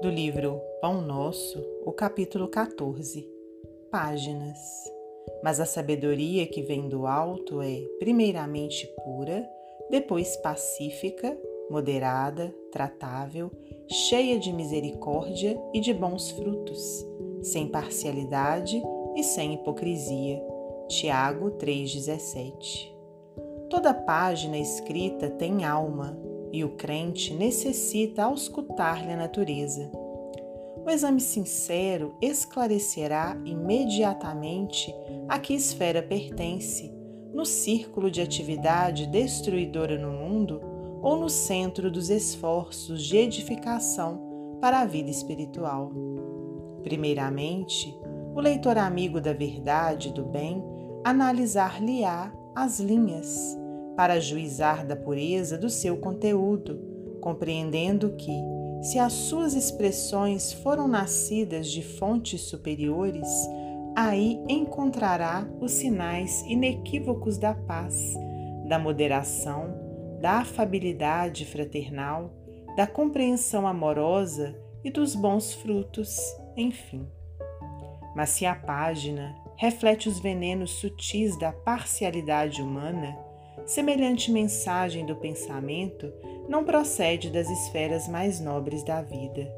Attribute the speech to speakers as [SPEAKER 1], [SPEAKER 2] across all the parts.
[SPEAKER 1] do livro Pão Nosso, o capítulo 14. Páginas. Mas a sabedoria que vem do alto é, primeiramente, pura, depois pacífica, moderada, tratável, cheia de misericórdia e de bons frutos, sem parcialidade e sem hipocrisia. Tiago 3,17 Toda página escrita tem alma e o crente necessita auscultar-lhe a natureza. O exame sincero esclarecerá imediatamente a que esfera pertence, no círculo de atividade destruidora no mundo ou no centro dos esforços de edificação para a vida espiritual. Primeiramente, o leitor amigo da verdade e do bem analisar-lhe-á as linhas para juizar da pureza do seu conteúdo, compreendendo que, se as suas expressões foram nascidas de fontes superiores, aí encontrará os sinais inequívocos da paz, da moderação, da afabilidade fraternal, da compreensão amorosa e dos bons frutos, enfim. Mas se a página reflete os venenos sutis da parcialidade humana, Semelhante mensagem do pensamento não procede das esferas mais nobres da vida,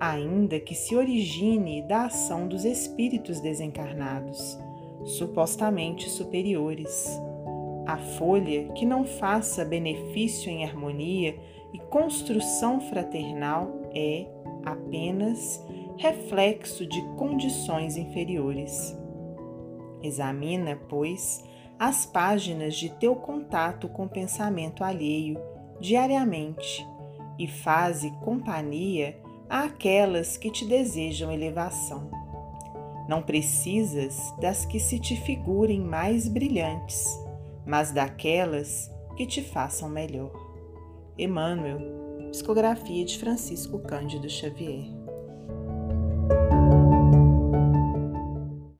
[SPEAKER 1] ainda que se origine da ação dos espíritos desencarnados, supostamente superiores. A folha que não faça benefício em harmonia e construção fraternal é apenas reflexo de condições inferiores. Examina, pois, as páginas de teu contato com pensamento alheio diariamente e faze companhia àquelas que te desejam elevação. Não precisas das que se te figurem mais brilhantes, mas daquelas que te façam melhor. Emmanuel, Psicografia de Francisco Cândido Xavier.